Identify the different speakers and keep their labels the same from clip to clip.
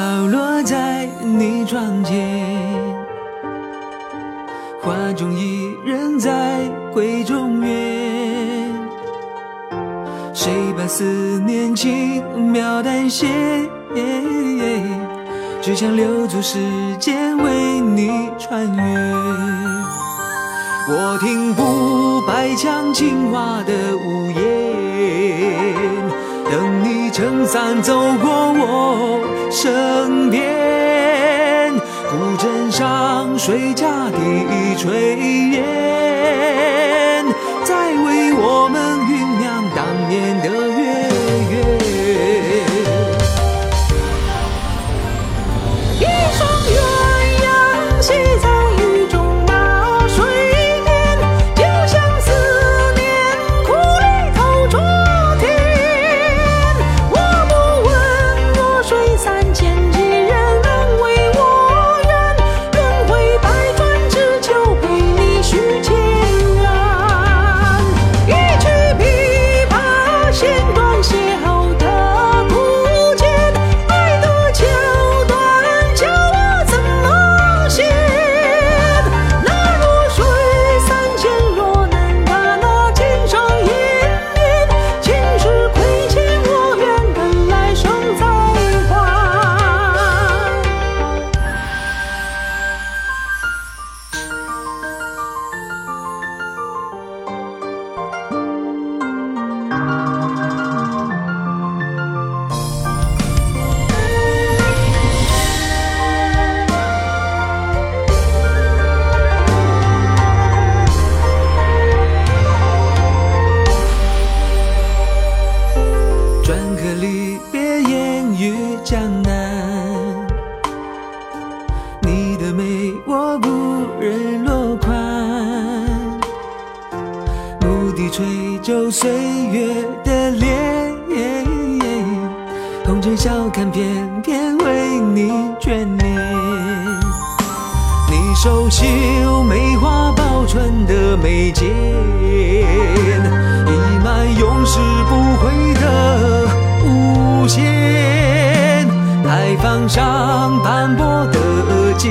Speaker 1: 飘落在你窗前，画中伊人在闺中怨。谁把思念轻描淡写，只想留住时间，为你穿越。我听不白墙，青瓦的屋檐，等你撑伞走过我。身边，古镇上谁家的炊烟，皱岁月的脸，红尘笑看偏偏为你眷恋。你手绣梅花报春的眉间，溢满永世不悔的无限。牌坊上斑驳的记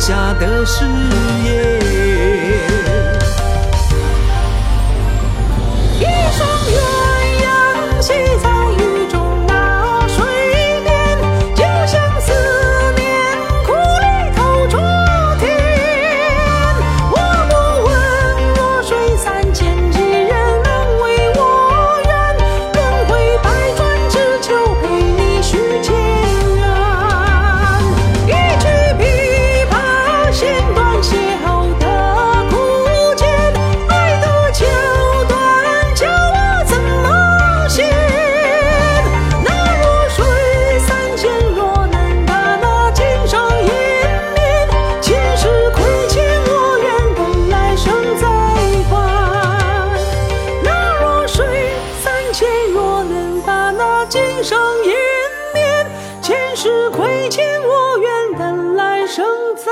Speaker 1: 下的誓言。今生湮灭前世亏欠我愿等来生再